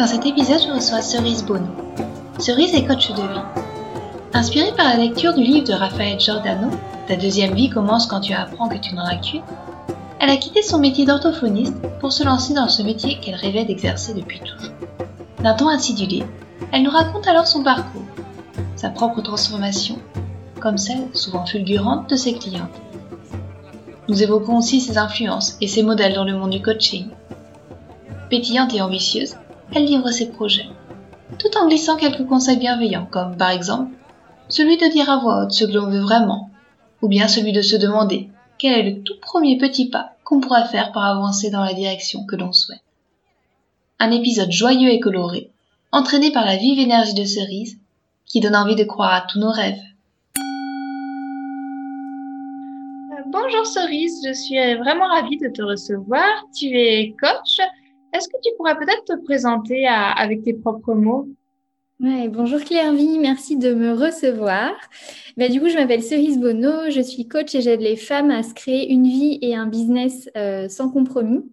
Dans cet épisode, je reçois Cerise Bono. Cerise est coach de vie. Inspirée par la lecture du livre de Raphaël Giordano, Ta deuxième vie commence quand tu apprends que tu n'en as qu'une, elle a quitté son métier d'orthophoniste pour se lancer dans ce métier qu'elle rêvait d'exercer depuis toujours. D'un ton acidulé, elle nous raconte alors son parcours, sa propre transformation, comme celle, souvent fulgurante, de ses clientes. Nous évoquons aussi ses influences et ses modèles dans le monde du coaching. Pétillante et ambitieuse, elle livre ses projets, tout en glissant quelques conseils bienveillants, comme par exemple celui de dire à voix haute ce que l'on veut vraiment, ou bien celui de se demander quel est le tout premier petit pas qu'on pourrait faire pour avancer dans la direction que l'on souhaite. Un épisode joyeux et coloré, entraîné par la vive énergie de Cerise, qui donne envie de croire à tous nos rêves. Euh, bonjour Cerise, je suis vraiment ravie de te recevoir. Tu es coach, est-ce que tu pourrais peut-être te présenter avec tes propres mots? Ouais, Bonjour Claire-Vie, merci de me recevoir. Bah, du coup, je m'appelle Cerise Bonneau, je suis coach et j'aide les femmes à se créer une vie et un business euh, sans compromis.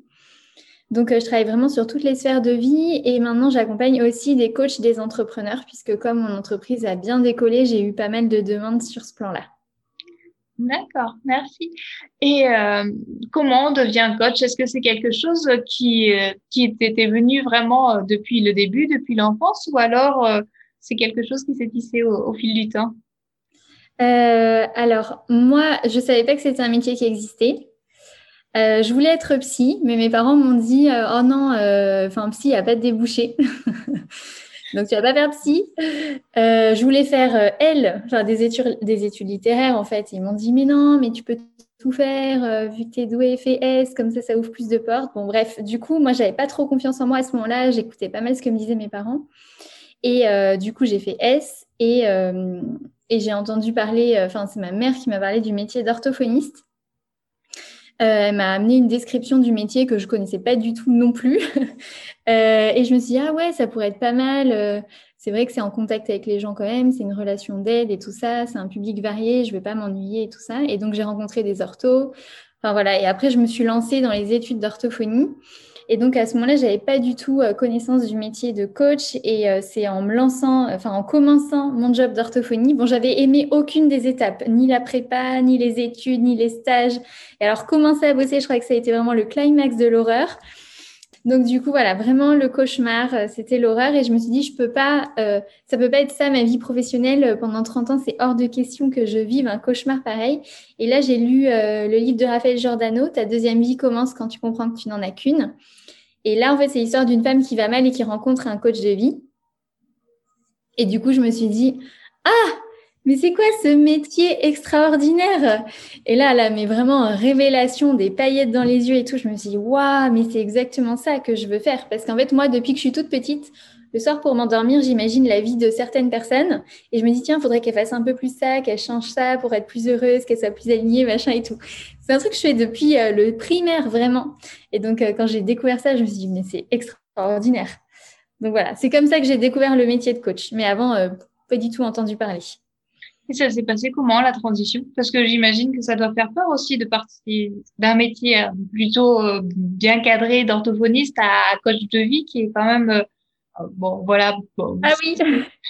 Donc, euh, je travaille vraiment sur toutes les sphères de vie et maintenant, j'accompagne aussi des coachs, des entrepreneurs, puisque comme mon entreprise a bien décollé, j'ai eu pas mal de demandes sur ce plan-là. D'accord, merci. Et euh, comment on devient coach? Est-ce que c'est quelque chose qui, euh, qui était venu vraiment euh, depuis le début, depuis l'enfance, ou alors c'est quelque chose qui s'est tissé au, fil du temps? Alors, moi, je savais pas que c'était un métier qui existait. je voulais être psy, mais mes parents m'ont dit Oh non, enfin, psy, il n'y a pas de débouché. Donc, tu vas pas faire psy. Euh, je voulais faire euh, L, enfin des études, des études littéraires en fait. Ils m'ont dit mais non, mais tu peux tout faire euh, vu que tu es doué, fais S, comme ça, ça ouvre plus de portes. Bon, bref, du coup, moi, j'avais pas trop confiance en moi à ce moment-là. J'écoutais pas mal ce que me disaient mes parents. Et du coup, j'ai fait S et, et j'ai entendu parler, enfin, c'est ma mère qui m'a parlé du métier d'orthophoniste. Elle m'a amené une description du métier que je connaissais pas du tout non plus. Euh, et je me suis dit, ah ouais, ça pourrait être pas mal. Euh, c'est vrai que c'est en contact avec les gens quand même, c'est une relation d'aide et tout ça, c'est un public varié, je vais pas m'ennuyer et tout ça. Et donc, j'ai rencontré des orthos. Enfin voilà, et après, je me suis lancée dans les études d'orthophonie. Et donc à ce moment-là, j'avais pas du tout euh, connaissance du métier de coach. Et c'est en me lançant, enfin en commençant mon job d'orthophonie, bon, j'avais aimé aucune des étapes, ni la prépa, ni les études, ni les stages. Et alors commencer à bosser, je crois que ça a été vraiment le climax de l'horreur. Donc du coup voilà vraiment le cauchemar, euh, c'était l'horreur et je me suis dit je peux pas, euh, ça peut pas être ça ma vie professionnelle euh, pendant 30 ans, c'est hors de question que je vive un cauchemar pareil. Et là j'ai lu le livre de Raphaël Giordano, Ta deuxième vie commence quand tu comprends que tu n'en as qu'une. Et là en fait c'est l'histoire d'une femme qui va mal et qui rencontre un coach de vie. Et du coup je me suis dit ah mais c'est quoi ce métier extraordinaire? Et là, là, mais vraiment révélation, des paillettes dans les yeux et tout. Je me suis dit, waouh, mais c'est exactement ça que je veux faire. Parce qu'en fait, moi, depuis que je suis toute petite, le soir pour m'endormir, j'imagine la vie de certaines personnes et je me dis tiens, faudrait qu'elle fasse un peu plus ça, qu'elle change ça pour être plus heureuse, qu'elle soit plus alignée, machin et tout. C'est un truc que je fais depuis euh, le primaire vraiment. Et donc euh, quand j'ai découvert ça, je me suis dit mais c'est extraordinaire. Donc voilà, c'est comme ça que j'ai découvert le métier de coach. Mais avant, euh, pas du tout entendu parler. Et ça s'est passé comment la transition? Parce que j'imagine que ça doit faire peur aussi de partir d'un métier euh, plutôt euh, bien cadré d'orthophoniste à coach de vie qui est quand même euh, bon voilà. ah oui.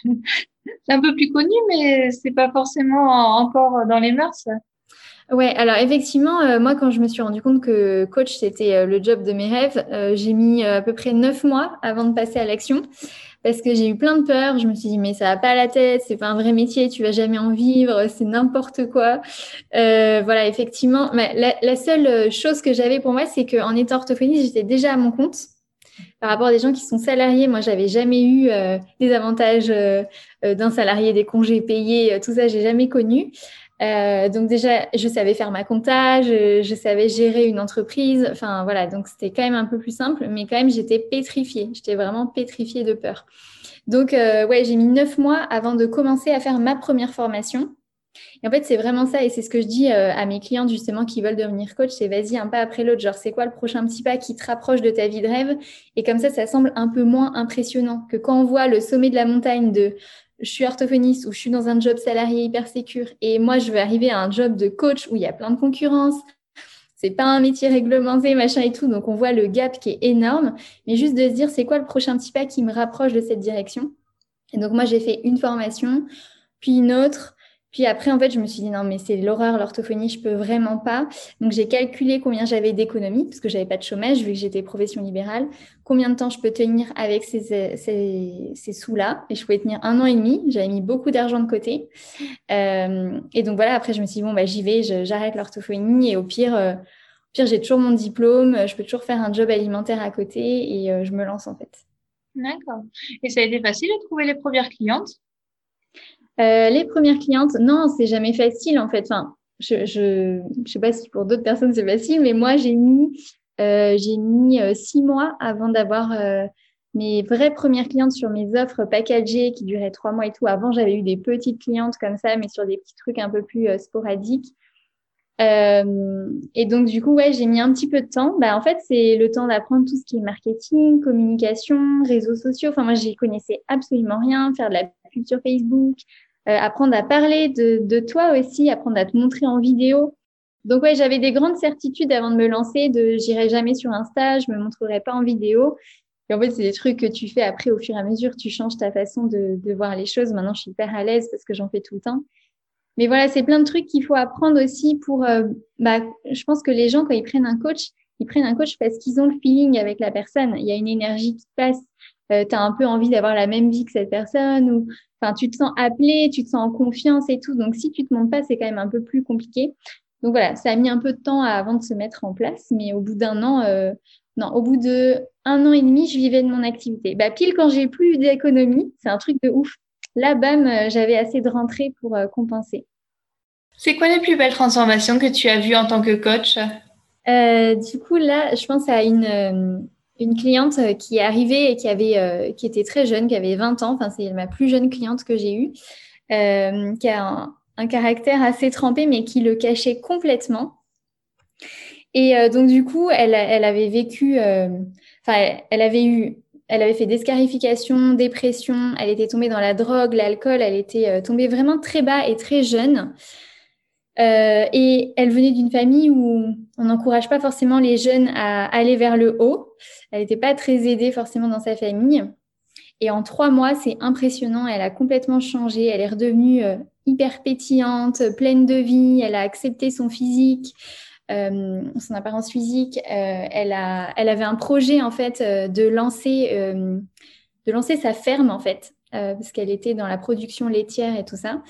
c'est un peu plus connu, mais c'est pas forcément encore dans les mœurs. Ouais, alors effectivement, moi, quand je me suis rendu compte que coach, c'était le job de mes rêves, j'ai mis à peu près neuf mois avant de passer à l'action parce que j'ai eu plein de peurs. Je me suis dit, mais ça va pas à la tête, c'est pas un vrai métier, tu vas jamais en vivre, c'est n'importe quoi. Euh, voilà, effectivement, mais la, seule chose que j'avais pour moi, c'est qu'en étant orthophoniste, j'étais déjà à mon compte. Par rapport à des gens qui sont salariés, moi, j'avais jamais eu euh, des avantages euh, d'un salarié, des congés payés, tout ça, j'ai jamais connu. Euh, donc déjà, je savais faire ma compta, je, savais gérer une entreprise. Enfin voilà, donc c'était quand même un peu plus simple, mais quand même j'étais pétrifiée. J'étais vraiment pétrifiée de peur. Donc euh, ouais, j'ai mis neuf mois avant de commencer à faire ma première formation. Et en fait, c'est vraiment ça, et c'est ce que je dis euh, à mes clientes justement qui veulent devenir coach, c'est vas-y un pas après l'autre, genre c'est quoi le prochain petit pas qui te rapproche de ta vie de rêve, et comme ça, ça semble un peu moins impressionnant que quand on voit le sommet de la montagne de je suis orthophoniste ou je suis dans un job salarié hyper sécure et moi je veux arriver à un job de coach où il y a plein de concurrence. C'est pas un métier réglementé, machin et tout. Donc on voit le gap qui est énorme. Mais juste de se dire c'est quoi le prochain petit pas qui me rapproche de cette direction? Et donc moi j'ai fait une formation, puis une autre, puis après, en fait, je me suis dit non, mais c'est l'horreur, l'orthophonie, je peux vraiment pas. Donc, j'ai calculé combien j'avais d'économies, parce que j'avais pas de chômage, vu que j'étais profession libérale. Combien de temps je peux tenir avec ces, ces, ces sous-là. Et je pouvais tenir un an et demi. J'avais mis beaucoup d'argent de côté. Euh, et donc, voilà, après, je me suis dit, bon, bah, j'y vais, j'arrête l'orthophonie. Et au pire, euh, au pire j'ai toujours mon diplôme. Je peux toujours faire un job alimentaire à côté. Et euh, je me lance, en fait. D'accord. Et ça a été facile de trouver les premières clientes? Euh, les premières clientes, non, c'est jamais facile en fait. Enfin, je, je, sais pas si pour d'autres personnes c'est facile, mais moi j'ai mis, euh, mis euh, six mois avant d'avoir mes vraies premières clientes sur mes offres packagées qui duraient trois mois et tout. Avant, j'avais eu des petites clientes comme ça, mais sur des petits trucs un peu plus sporadiques. et donc du coup, ouais, j'ai mis un petit peu de temps. Bah, en fait, c'est le temps d'apprendre tout ce qui est marketing, communication, réseaux sociaux. Enfin, moi, j'y connaissais absolument rien. Faire de la culture Facebook, euh, apprendre à parler de, toi aussi, apprendre à te montrer en vidéo. Donc ouais, j'avais des grandes certitudes avant de me lancer, de j'irai jamais sur Insta, je me montrerai pas en vidéo. Et en fait, c'est des trucs que tu fais après au fur et à mesure, tu changes ta façon de, de voir les choses. Maintenant, je suis hyper à l'aise parce que j'en fais tout le temps. Mais voilà, c'est plein de trucs qu'il faut apprendre aussi pour. Euh, bah, je pense que les gens, quand ils prennent un coach, ils prennent un coach parce qu'ils ont le feeling avec la personne. Il y a une énergie qui passe. Euh, tu as un peu envie d'avoir la même vie que cette personne ou enfin, tu te sens appelé, tu te sens en confiance et tout. Donc, si tu te montres pas, c'est quand même un peu plus compliqué. Donc voilà, ça a mis un peu de temps avant de se mettre en place, mais au bout d'un an, euh, non, au bout de un an et demi, je vivais de mon activité. Bah, pile quand j'ai plus d'économie, c'est un truc de ouf. Là, bam, euh, j'avais assez de rentrée pour euh, compenser. C'est quoi les plus belles transformations que tu as vues en tant que coach? Du coup, là, je pense à une, une cliente euh, qui est arrivée et qui avait euh, qui était très jeune, qui avait 20 ans. Enfin, c'est ma plus jeune cliente que j'ai eue, euh, qui a un, caractère assez trempé, mais qui le cachait complètement. Et donc du coup, elle, elle avait vécu, enfin, elle avait eu, elle avait fait des scarifications, dépression. Elle était tombée dans la drogue, l'alcool. Elle était tombée vraiment très bas et très jeune. Et elle venait d'une famille où on n'encourage pas forcément les jeunes à aller vers le haut. Elle n'était pas très aidée forcément dans sa famille. Et en trois mois, c'est impressionnant. Elle a complètement changé. Elle est redevenue euh, hyper pétillante, pleine de vie. Elle a accepté son physique, euh, son apparence physique. Euh, elle, a, elle avait un projet en fait de lancer, de lancer sa ferme en fait. Euh, parce qu'elle était dans la production laitière et tout ça.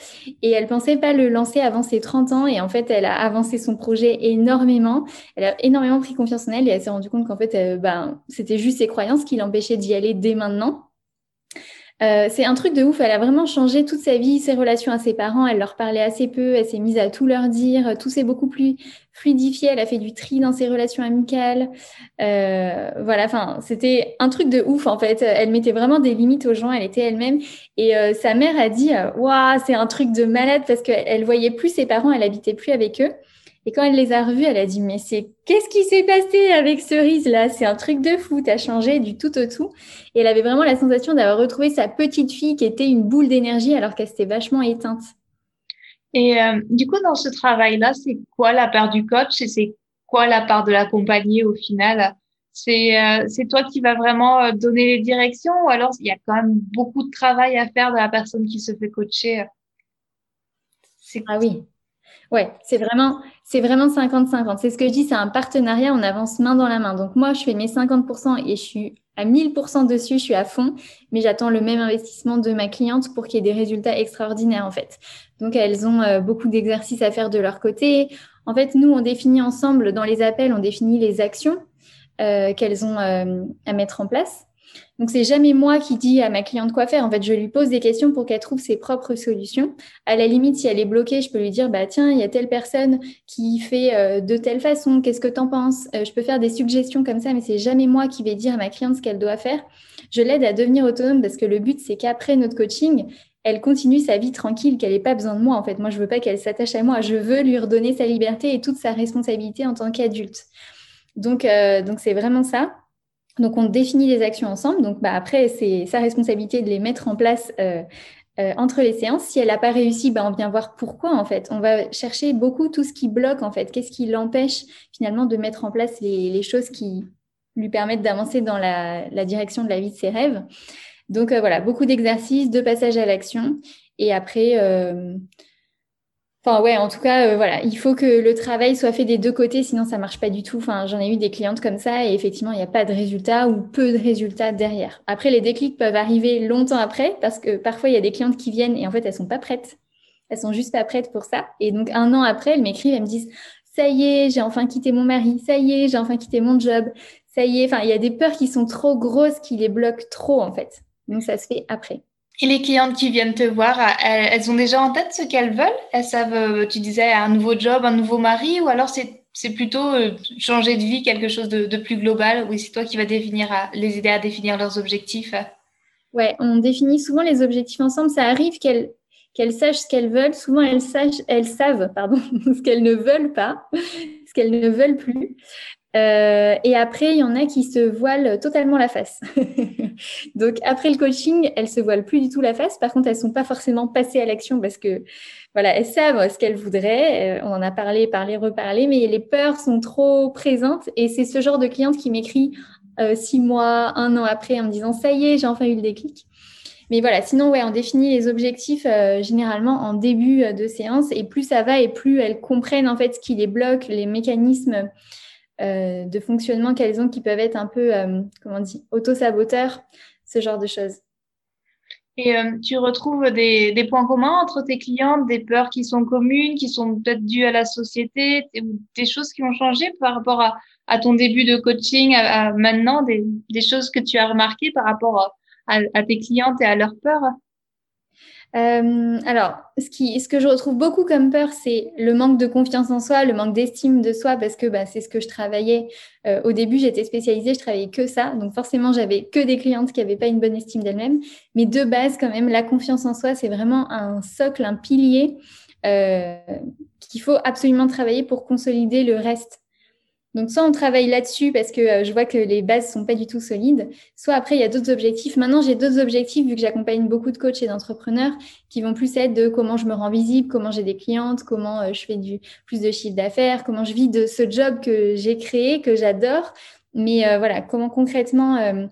Et elle pensait pas le lancer avant ses 30 ans. Et en fait, elle a avancé son projet énormément. Elle a énormément pris confiance en elle et elle s'est rendue compte qu'en fait, euh, ben, c'était juste ses croyances qui l'empêchaient d'y aller dès maintenant. Euh, c'est un truc de ouf. Elle a vraiment changé toute sa vie, ses relations à ses parents. Elle leur parlait assez peu. Elle s'est mise à tout leur dire. Tout s'est beaucoup plus fluidifié. Elle a fait du tri dans ses relations amicales. Euh, voilà. Enfin, c'était un truc de ouf en fait. Elle mettait vraiment des limites aux gens. Elle était elle-même. Et euh, sa mère a dit, waouh, c'est un truc de malade parce qu'elle voyait plus ses parents. Elle habitait plus avec eux. Et quand elle les a revus, elle a dit mais c'est qu'est-ce qui s'est passé avec Cerise là C'est un truc de fou, t'as changé du tout au tout. Et elle avait vraiment la sensation d'avoir retrouvé sa petite fille qui était une boule d'énergie alors qu'elle s'était vachement éteinte. Et euh, du coup, dans ce travail-là, c'est quoi la part du coach et c'est quoi la part de l'accompagné au final? C'est euh, c'est toi qui vas vraiment euh, donner les directions ou alors il y a quand même beaucoup de travail à faire de la personne qui se fait coacher? Ah oui, Ouais, c'est vraiment, c'est vraiment 50-50. C'est ce que je dis, c'est un partenariat, on avance main dans la main. Donc moi, je fais mes 50% et je suis à 1000% dessus, je suis à fond, mais j'attends le même investissement de ma cliente pour qu'il y ait des résultats extraordinaires en fait. Donc elles ont euh, beaucoup d'exercices à faire de leur côté. En fait, nous, on définit ensemble dans les appels, on définit les actions euh, qu'elles ont euh, à mettre en place. Donc, c'est jamais moi qui dis à ma cliente quoi faire. En fait, je lui pose des questions pour qu'elle trouve ses propres solutions. À la limite, si elle est bloquée, je peux lui dire, bah, tiens, il y a telle personne qui fait euh, de telle façon. Qu'est-ce que tu en penses? Euh, je peux faire des suggestions comme ça, mais c'est jamais moi qui vais dire à ma cliente ce qu'elle doit faire. Je l'aide à devenir autonome parce que le but, c'est qu'après notre coaching, elle continue sa vie tranquille, qu'elle n'ait pas besoin de moi. En fait, moi, je veux pas qu'elle s'attache à moi. Je veux lui redonner sa liberté et toute sa responsabilité en tant qu'adulte. Donc, euh, donc c'est vraiment ça. Donc, on définit les actions ensemble. Donc, bah, après, c'est sa responsabilité de les mettre en place euh, euh, entre les séances. Si elle n'a pas réussi, bah, on vient voir pourquoi, en fait. On va chercher beaucoup tout ce qui bloque, en fait. Qu'est-ce qui l'empêche, finalement, de mettre en place les, choses qui lui permettent d'avancer dans la, direction de la vie de ses rêves. Donc, euh, voilà, beaucoup d'exercices, de passage à l'action. Et après, Enfin, ouais, en tout cas, euh, il faut que le travail soit fait des deux côtés, sinon ça marche pas du tout. Enfin, j'en ai eu des clientes comme ça et effectivement, il n'y a pas de résultat ou peu de résultats derrière. Après, les déclics peuvent arriver longtemps après parce que parfois, il y a des clientes qui viennent et en fait, elles sont pas prêtes. Elles sont juste pas prêtes pour ça. Et donc, un an après, elles m'écrivent, elles me disent, ça y est, j'ai enfin quitté mon mari. Ça y est, j'ai enfin quitté mon job. Ça y est. Enfin, il y a des peurs qui sont trop grosses, qui les bloquent trop, en fait. Donc, ça se fait après. Et les clientes qui viennent te voir, elles, ont déjà en tête ce qu'elles veulent? Elles savent, euh, tu disais, un nouveau job, un nouveau mari, ou alors c'est plutôt euh, changer de vie, quelque chose de, plus global Oui, c'est toi qui vas définir, les aider à définir leurs objectifs? Ouais, on définit souvent les objectifs ensemble. Ça arrive qu'elles qu'elles sachent ce qu'elles veulent. Souvent, elles, sachent, elles savent pardon, ce qu'elles ne veulent pas, ce qu'elles ne veulent plus. Euh, et après, il y en a qui se voilent totalement la face. Donc, après le coaching, elles se voilent plus du tout la face. Par contre, elles sont pas forcément passées à l'action parce que, voilà, elles savent ce qu'elles voudraient. Euh, on en a parlé, parlé, reparlé, mais les peurs sont trop présentes. Et c'est ce genre de cliente qui m'écrit euh, six mois, un an après en me disant, ça y est, j'ai enfin eu le déclic. Mais voilà, sinon, ouais, on définit les objectifs généralement en début de séance et plus ça va et plus elles comprennent en fait ce qui les bloque, les mécanismes euh, de fonctionnement qu'elles ont qui peuvent être un peu, euh, comment on dit, auto-saboteurs, ce genre de choses. Et euh, tu retrouves des, points communs entre tes clientes, des peurs qui sont communes, qui sont peut-être dues à la société, des, choses qui ont changé par rapport à, ton début de coaching, à, maintenant, des, choses que tu as remarquées par rapport à, à tes clientes et à leurs peurs? Euh, alors, ce, que je retrouve beaucoup comme peur, c'est le manque de confiance en soi, le manque d'estime de soi, parce que bah, c'est ce que je travaillais. Euh, au début, j'étais spécialisée, je travaillais que ça. Donc forcément, j'avais que des clientes qui n'avaient pas une bonne estime d'elles-mêmes. Mais de base, quand même, la confiance en soi, c'est vraiment un socle, un pilier euh, qu'il faut absolument travailler pour consolider le reste. Donc, soit on travaille là-dessus parce que euh, je vois que les bases sont pas du tout solides, soit après, il y a d'autres objectifs. Maintenant, j'ai d'autres objectifs vu que j'accompagne beaucoup de coachs et d'entrepreneurs qui vont plus être de comment je me rends visible, comment j'ai des clientes, comment euh, je fais du plus de chiffre d'affaires, comment je vis de ce job que j'ai créé, que j'adore. Mais euh, voilà, comment concrètement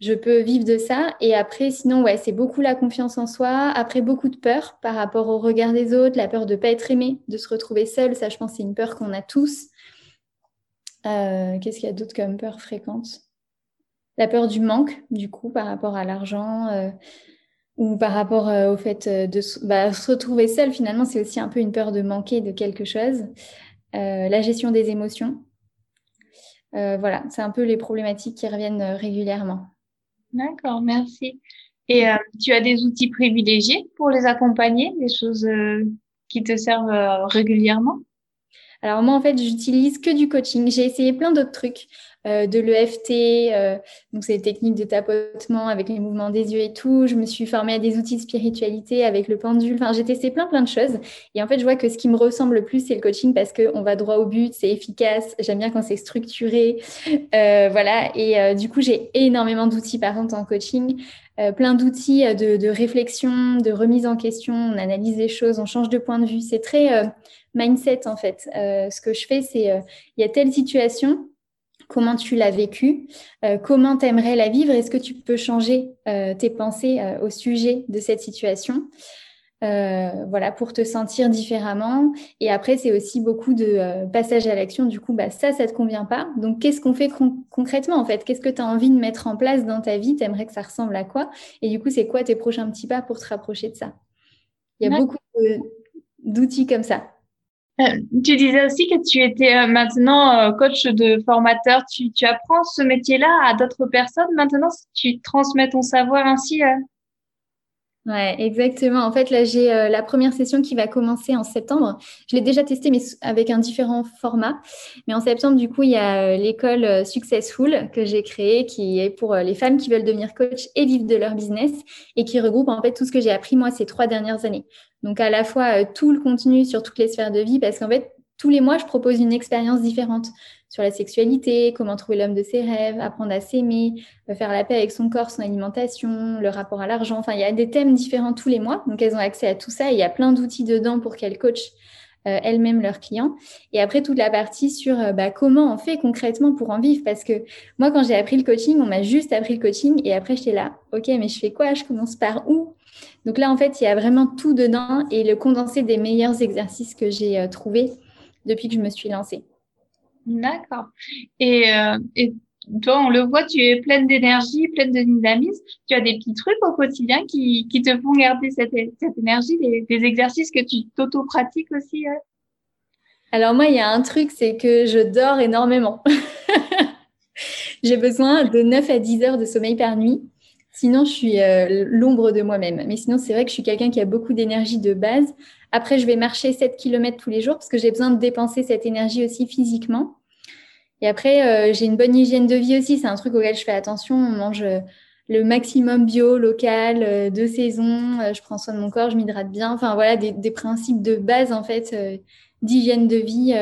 je peux vivre de ça. Et après, sinon, ouais, c'est beaucoup la confiance en soi. Après, beaucoup de peur par rapport au regard des autres, la peur de ne pas être aimé, de se retrouver seul. Ça, je pense, c'est une peur qu'on a tous. Euh, qu'est-ce qu'il y a d'autre comme peur fréquente? La peur du manque, du coup, par rapport à l'argent euh, ou par rapport euh, au fait de bah, se retrouver seul, finalement, c'est aussi un peu une peur de manquer de quelque chose. la gestion des émotions. voilà, c'est un peu les problématiques qui reviennent régulièrement. D'accord, merci. Et tu as des outils privilégiés pour les accompagner, des choses qui te servent régulièrement? Alors moi, en fait, j'utilise que du coaching. J'ai essayé plein d'autres trucs, euh, de l'EFT, euh, donc c'est des techniques de tapotement avec les mouvements des yeux et tout. Je me suis formée à des outils de spiritualité avec le pendule. Enfin, j'ai testé plein, plein de choses. Et en fait, je vois que ce qui me ressemble le plus, c'est le coaching parce qu'on va droit au but, c'est efficace. J'aime bien quand c'est structuré. Euh, voilà. Et du coup, j'ai énormément d'outils, par contre, en coaching. plein d'outils de, réflexion, de remise en question, on analyse les choses, on change de point de vue. C'est très mindset en fait. Ce que je fais, c'est il y a telle situation, comment tu l'as vécue, euh, comment tu aimerais la vivre, est-ce que tu peux changer tes pensées au sujet de cette situation voilà, pour te sentir différemment. Et après, c'est aussi beaucoup de passage à l'action. Du coup, bah, ça, ça te convient pas. Donc, qu'est-ce qu'on fait concrètement, en fait? Qu'est-ce que tu as envie de mettre en place dans ta vie? Tu aimerais que ça ressemble à quoi? Et du coup, c'est quoi tes prochains petits pas pour te rapprocher de ça? Il y a beaucoup d'outils comme ça. Euh, tu disais aussi que tu étais euh, maintenant euh, coach de formateur. Tu, tu apprends ce métier-là à d'autres personnes. Maintenant, tu transmets ton savoir ainsi. Ouais, exactement. En fait, là, j'ai la première session qui va commencer en septembre. Je l'ai déjà testé, mais avec un différent format. Mais en septembre, du coup, il y a l'école Successful que j'ai créée, qui est pour les femmes qui veulent devenir coach et vivre de leur business, et qui regroupe en fait tout ce que j'ai appris moi ces trois dernières années. Donc à la fois euh, tout le contenu sur toutes les sphères de vie, parce qu'en fait, tous les mois, je propose une expérience différente sur la sexualité, comment trouver l'homme de ses rêves, apprendre à s'aimer, euh, faire la paix avec son corps, son alimentation, le rapport à l'argent. Enfin, il y a des thèmes différents tous les mois. Donc, elles ont accès à tout ça. il y a plein d'outils dedans pour qu'elles coachent euh, elles-mêmes leurs clients. Et après, toute la partie sur bah, comment on fait concrètement pour en vivre. Parce que moi, quand j'ai appris le coaching, on m'a juste appris le coaching. Et après, j'étais là, OK, mais je fais quoi? Je commence par où? Donc là, en fait, il y a vraiment tout dedans et le condensé des meilleurs exercices que j'ai euh, trouvés depuis que je me suis lancée. D'accord. Et, euh, et, toi, on le voit, tu es pleine d'énergie, pleine de dynamisme. Tu as des petits trucs au quotidien qui, qui te font garder cette, cette énergie, des, des, exercices que tu t'auto-pratiques aussi. Alors moi, il y a un truc, c'est que je dors énormément. j'ai besoin de 9 à 10 heures de sommeil par nuit. Sinon, je suis euh, l'ombre de moi-même. Mais sinon, c'est vrai que je suis quelqu'un qui a beaucoup d'énergie de base. Après, je vais marcher 7 km tous les jours parce que j'ai besoin de dépenser cette énergie aussi physiquement. Et après, euh, j'ai une bonne hygiène de vie aussi. C'est un truc auquel je fais attention. On mange euh, le maximum bio, local, de saison. je prends soin de mon corps, je m'hydrate bien. Enfin, voilà, des, principes de base, en fait, d'hygiène de vie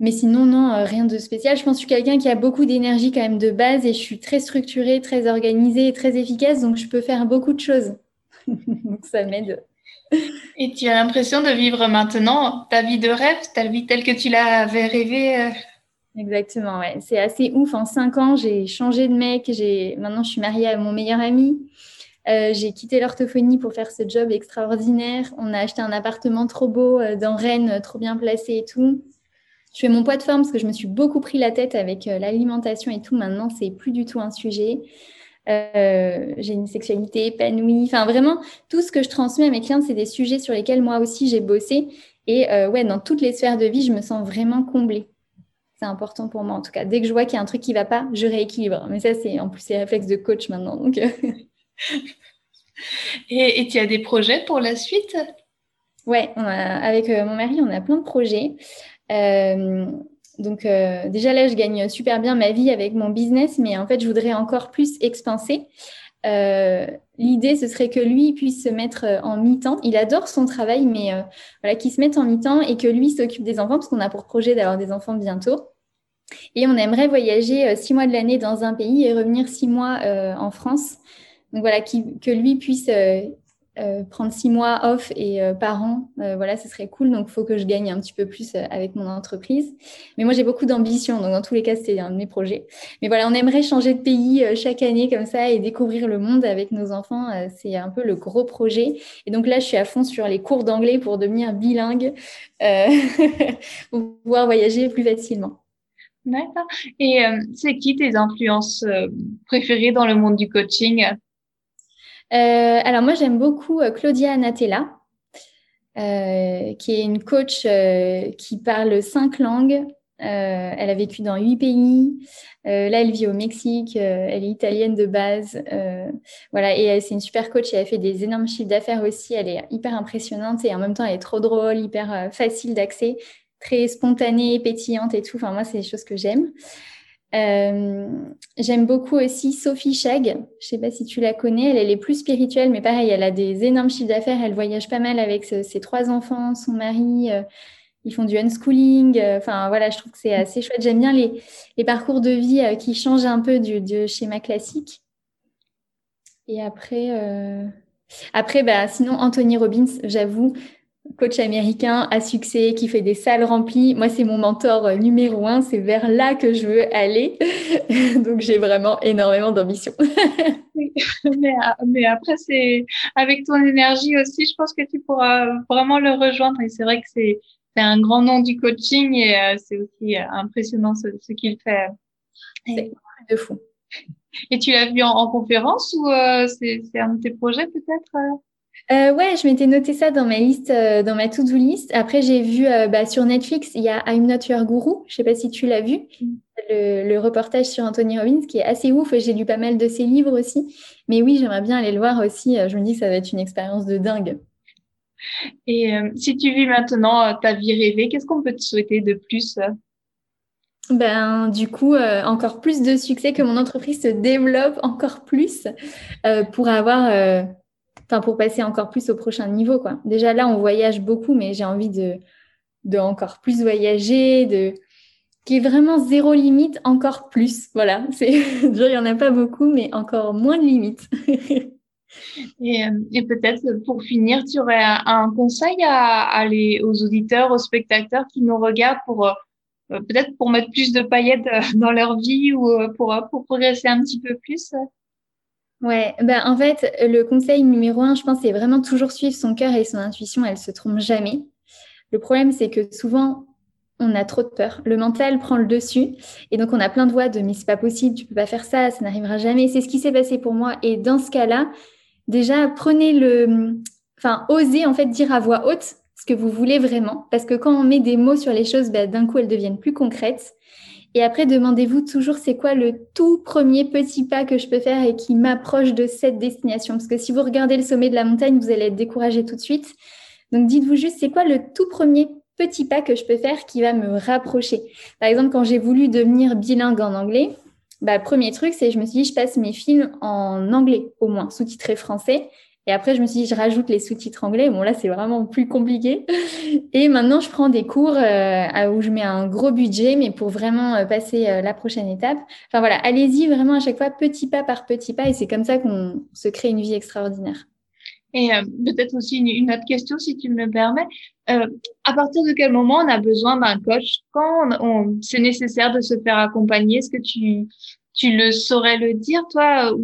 mais sinon, non, euh, rien de spécial. Je pense que je suis quelqu'un qui a beaucoup d'énergie quand même de base et je suis très structurée, très organisée et très efficace. Donc, je peux faire beaucoup de choses. donc, ça m'aide. Et tu as l'impression de vivre maintenant ta vie de rêve, ta vie telle que tu l'avais rêvée euh? Exactement, ouais. C'est assez ouf. En cinq ans, j'ai changé de mec. J'ai Maintenant, je suis mariée à mon meilleur ami. Euh, j'ai quitté l'orthophonie pour faire ce job extraordinaire. On a acheté un appartement trop beau dans Rennes, trop bien placé et tout. Je fais mon poids de forme parce que je me suis beaucoup pris la tête avec euh, l'alimentation et tout. Maintenant, c'est plus du tout un sujet. Euh, j'ai une sexualité épanouie. Enfin, vraiment, tout ce que je transmets à mes clientes, c'est des sujets sur lesquels moi aussi j'ai bossé. Et euh, ouais, dans toutes les sphères de vie, je me sens vraiment comblée. C'est important pour moi, en tout cas. Dès que je vois qu'il y a un truc qui ne va pas, je rééquilibre. Mais ça, c'est en plus, c'est réflexe de coach maintenant. Donc, et, et, tu as des projets pour la suite? Ouais, avec mon mari, on a plein de projets. Euh, donc euh, déjà là, je gagne super bien ma vie avec mon business, mais en fait, je voudrais encore plus expanser. Euh, l'idée, ce serait que lui puisse se mettre en mi-temps. Il adore son travail, mais voilà, qu'il se mette en mi-temps et que lui s'occupe des enfants, parce qu'on a pour projet d'avoir des enfants bientôt. Et on aimerait voyager six mois de l'année dans un pays et revenir six mois en France. Donc voilà, que lui puisse euh, prendre six mois off et euh, par an, euh, voilà, ce serait cool. Donc, il faut que je gagne un petit peu plus avec mon entreprise. Mais moi, j'ai beaucoup d'ambition. Donc, dans tous les cas, c'est un de mes projets. Mais voilà, on aimerait changer de pays chaque année comme ça et découvrir le monde avec nos enfants. c'est un peu le gros projet. Et donc là, je suis à fond sur les cours d'anglais pour devenir bilingue, pour pouvoir voyager plus facilement. D'accord. Et c'est qui tes influences préférées dans le monde du coaching? Alors moi, j'aime beaucoup euh, Claudia Anatella, euh, qui est une coach qui parle cinq langues. elle a vécu dans huit pays. là, elle vit au Mexique. elle est italienne de base. voilà, et c'est une super coach. elle a fait des énormes chiffres d'affaires aussi. Elle est hyper impressionnante et en même temps, elle est trop drôle, hyper facile d'accès, très spontanée, pétillante et tout. Enfin, moi, c'est des choses que j'aime. Euh, j'aime beaucoup aussi Sophie Chag. Je ne sais pas si tu la connais. Elle, est plus spirituelle, mais pareil, elle a des énormes chiffres d'affaires. Elle voyage pas mal avec ses trois enfants, son mari. Euh, ils font du unschooling. Euh, enfin, voilà, je trouve que c'est assez chouette. J'aime bien les, parcours de vie qui changent un peu du, du, schéma classique. Et après, après bah, sinon, Anthony Robbins, j'avoue, coach américain à succès qui fait des salles remplies. Moi, c'est mon mentor euh, numéro un. C'est vers là que je veux aller. Donc, j'ai vraiment énormément d'ambition. mais, mais, après, c'est avec ton énergie aussi, je pense que tu pourras vraiment le rejoindre. Et c'est vrai que c'est un grand nom du coaching et euh, c'est aussi euh, impressionnant ce, qu'il fait. C'est de fou. Et tu l'as vu en, conférence ou c'est un de tes projets peut-être euh, ouais, je m'étais noté ça dans ma liste, euh, dans ma to-do list. Après, j'ai vu euh, bah, sur Netflix, il y a I'm Not Your Guru. Je sais pas si tu l'as vu, mm. le, reportage sur Anthony Robbins, qui est assez ouf. J'ai lu pas mal de ses livres aussi. Mais oui, j'aimerais bien aller le voir aussi. Je me dis que ça va être une expérience de dingue. Et si tu vis maintenant ta vie rêvée, qu'est-ce qu'on peut te souhaiter de plus ben, du coup, encore plus de succès, que mon entreprise se développe encore plus pour avoir enfin pour passer encore plus au prochain niveau quoi. Déjà là on voyage beaucoup mais j'ai envie de de encore plus voyager, de qui est vraiment zéro limite encore plus. Voilà, c'est il y en a pas beaucoup mais encore moins de limites. et, euh, et peut-être pour finir, tu aurais un conseil aux auditeurs, aux spectateurs qui nous regardent pour euh, peut-être pour mettre plus de paillettes euh, dans leur vie ou pour, pour progresser un petit peu plus? Ouais, ben en fait, le conseil numéro un, je pense, c'est vraiment toujours suivre son cœur et son intuition. Elle se trompe jamais. Le problème, c'est que souvent, on a trop de peur. Le mental prend le dessus. Et donc, on a plein de voix de mais c'est pas possible, tu peux pas faire ça, ça n'arrivera jamais. C'est ce qui s'est passé pour moi. Et dans ce cas-là, déjà, prenez le. Enfin, osez en fait dire à voix haute ce que vous voulez vraiment. Parce que quand on met des mots sur les choses, ben, d'un coup, elles deviennent plus concrètes. Et après, demandez-vous toujours c'est quoi le tout premier petit pas que je peux faire et qui m'approche de cette destination? Parce que si vous regardez le sommet de la montagne, vous allez être découragé tout de suite. Donc dites-vous juste c'est quoi le tout premier petit pas que je peux faire qui va me rapprocher? Par exemple, quand j'ai voulu devenir bilingue en anglais, bah, premier truc, c'est je me suis dit, je passe mes films en anglais, au moins, sous-titrés français. Et après, je me suis dit, je rajoute les sous-titres anglais. Bon, là, c'est vraiment plus compliqué. Et maintenant, je prends des cours euh, où je mets un gros budget, mais pour vraiment euh, passer euh, la prochaine étape. Enfin voilà, allez-y vraiment à chaque fois, petit pas par petit pas. Et c'est comme ça qu'on se crée une vie extraordinaire. Et peut-être aussi une, autre question, si tu me le permets. à partir de quel moment on a besoin d'un coach? Quand c'est nécessaire de se faire accompagner? Est-ce que tu, tu le saurais le dire, toi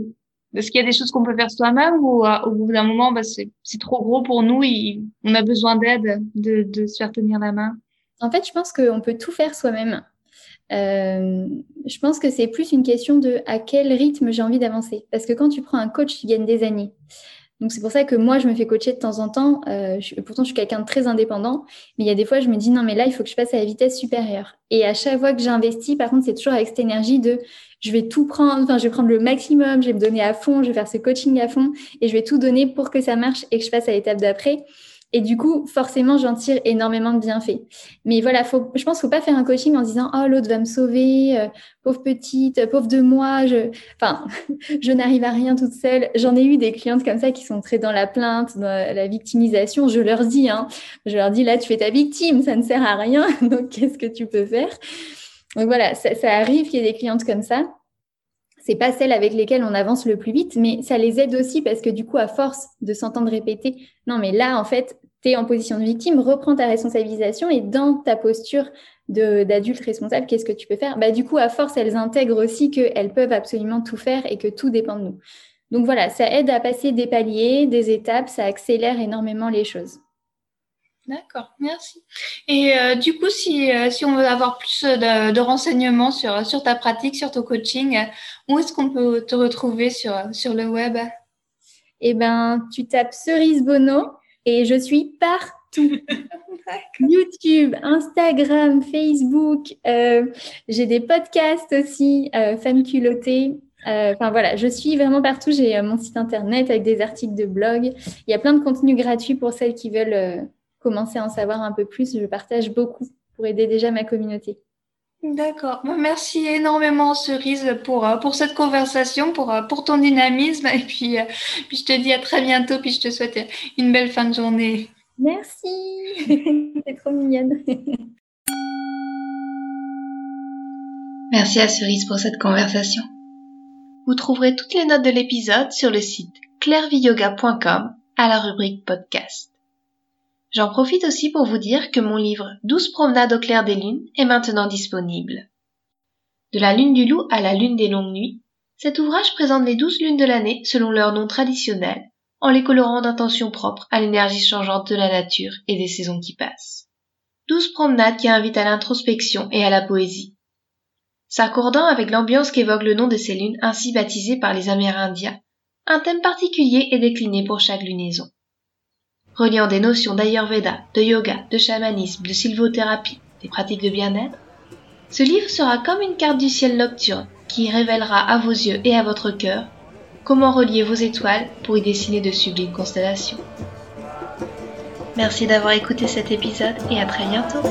est-ce qu'il y a des choses qu'on peut faire soi-même ou au bout d'un moment, bah, c'est trop gros pour nous on a besoin d'aide, de, de se faire tenir la main? En fait, je pense qu'on peut tout faire soi-même. Euh, je pense que c'est plus une question de à quel rythme j'ai envie d'avancer. Parce que quand tu prends un coach, tu gagnes des années. Donc c'est pour ça que moi, je me fais coacher de temps en temps. Euh, pourtant, je suis quelqu'un de très indépendant, mais il y a des fois, je me dis non, mais là, il faut que je passe à la vitesse supérieure. Et à chaque fois que j'investis, par contre, c'est toujours avec cette énergie de je vais tout prendre, enfin, je vais prendre le maximum, je vais me donner à fond, je vais faire ce coaching à fond et je vais tout donner pour que ça marche et que je passe à l'étape d'après. Et du coup, forcément, j'en tire énormément de bienfaits. Mais voilà, faut, je pense qu'il ne faut pas faire un coaching en disant Oh, l'autre va me sauver, euh, pauvre petite, euh, pauvre de moi. Je... Je n'arrive à rien toute seule. J'en ai eu des clientes comme ça qui sont très dans la plainte, dans la victimisation. Je leur dis, hein, je leur dis Là, tu fais ta victime, ça ne sert à rien. Donc, qu'est-ce que tu peux faire? Donc voilà, ça, ça arrive qu'il y ait des clientes comme ça c'est pas celles avec lesquelles on avance le plus vite, mais ça les aide aussi parce que du coup, à force de s'entendre répéter, non, mais là, en fait, tu es en position de victime, reprends ta responsabilisation et dans ta posture d'adulte responsable, qu'est-ce que tu peux faire? Bah, Du coup, à force, elles intègrent aussi qu'elles peuvent absolument tout faire et que tout dépend de nous. Donc voilà, ça aide à passer des paliers, des étapes, ça accélère énormément les choses. D'accord, merci. Et euh, du coup, si, euh, si on veut avoir plus de, renseignements sur, sur ta pratique, sur ton coaching, où est-ce qu'on peut te retrouver sur, sur le web? Eh bien, tu tapes Cerise Bono et je suis partout. YouTube, Instagram, Facebook. Euh, j'ai des podcasts aussi, euh, Femmes culottées. Euh, enfin voilà, je suis vraiment partout. J'ai mon site internet avec des articles de blog. Il y a plein de contenus gratuits pour celles qui veulent commencer à en savoir un peu plus. Je partage beaucoup pour aider déjà ma communauté. D'accord. Merci énormément, Cerise, pour, pour cette conversation, pour, pour ton dynamisme. Et puis, puis, je te dis à très bientôt. Puis, je te souhaite une belle fin de journée. Merci. C'est trop mignonne. Merci à Cerise pour cette conversation. Vous trouverez toutes les notes de l'épisode sur le site clairviyoga.com à la rubrique podcast. J'en profite aussi pour vous dire que mon livre 12 promenades au clair des lunes est maintenant disponible. De la lune du loup à la lune des longues nuits, cet ouvrage présente les douze lunes de l'année selon leur nom traditionnel, en les colorant d'intentions propres à l'énergie changeante de la nature et des saisons qui passent. Douze promenades qui invitent à l'introspection et à la poésie. S'accordant avec l'ambiance qu'évoque le nom de ces lunes ainsi baptisées par les Amérindiens, un thème particulier est décliné pour chaque lunaison. Reliant des notions d'Ayurveda, de yoga, de chamanisme, de sylvothérapie, des pratiques de bien-être, ce livre sera comme une carte du ciel nocturne qui révélera à vos yeux et à votre cœur comment relier vos étoiles pour y dessiner de sublimes constellations. Merci d'avoir écouté cet épisode et à très bientôt.